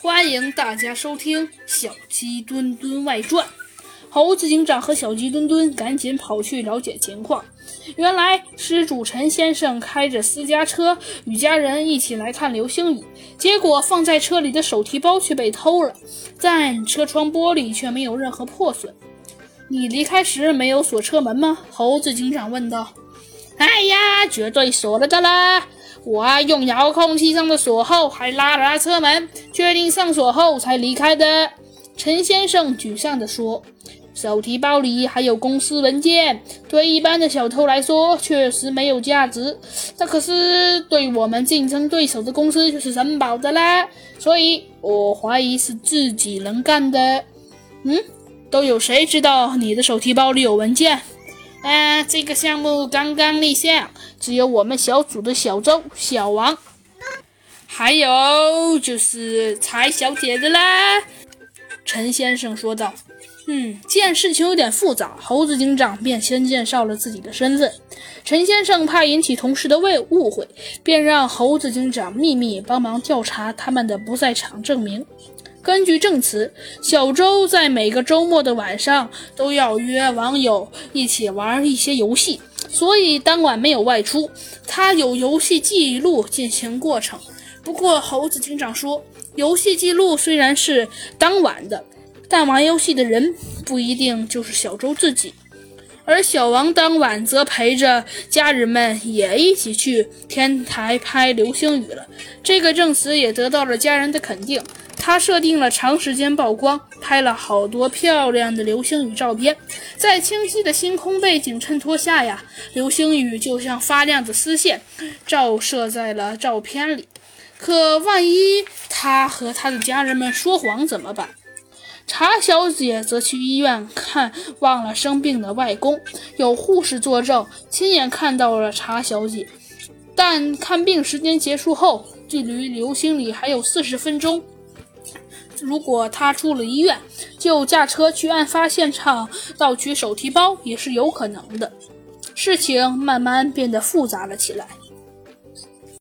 欢迎大家收听《小鸡墩墩外传》。猴子警长和小鸡墩墩赶紧跑去了解情况。原来失主陈先生开着私家车与家人一起来看流星雨，结果放在车里的手提包却被偷了，但车窗玻璃却没有任何破损。你离开时没有锁车门吗？猴子警长问道。哎呀，绝对锁了的啦！我用遥控器上的锁后，还拉了拉车门，确定上锁后才离开的。陈先生沮丧地说。手提包里还有公司文件，对一般的小偷来说确实没有价值，这可是对我们竞争对手的公司就是珍宝的啦。所以我怀疑是自己人干的。嗯，都有谁知道你的手提包里有文件？啊，这个项目刚刚立项，只有我们小组的小周、小王，还有就是柴小姐的啦。陈先生说道。嗯，既然事情有点复杂，猴子警长便先介绍了自己的身份。陈先生怕引起同事的误误会，便让猴子警长秘密帮忙调查他们的不在场证明。根据证词，小周在每个周末的晚上都要约网友一起玩一些游戏，所以当晚没有外出。他有游戏记录进行过程。不过，猴子警长说，游戏记录虽然是当晚的。但玩游戏的人不一定就是小周自己，而小王当晚则陪着家人们也一起去天台拍流星雨了。这个证词也得到了家人的肯定。他设定了长时间曝光，拍了好多漂亮的流星雨照片，在清晰的星空背景衬托下呀，流星雨就像发亮的丝线，照射在了照片里。可万一他和他的家人们说谎怎么办？查小姐则去医院看望了生病的外公，有护士作证，亲眼看到了查小姐。但看病时间结束后，距离流星里还有四十分钟。如果她出了医院，就驾车去案发现场盗取手提包也是有可能的。事情慢慢变得复杂了起来。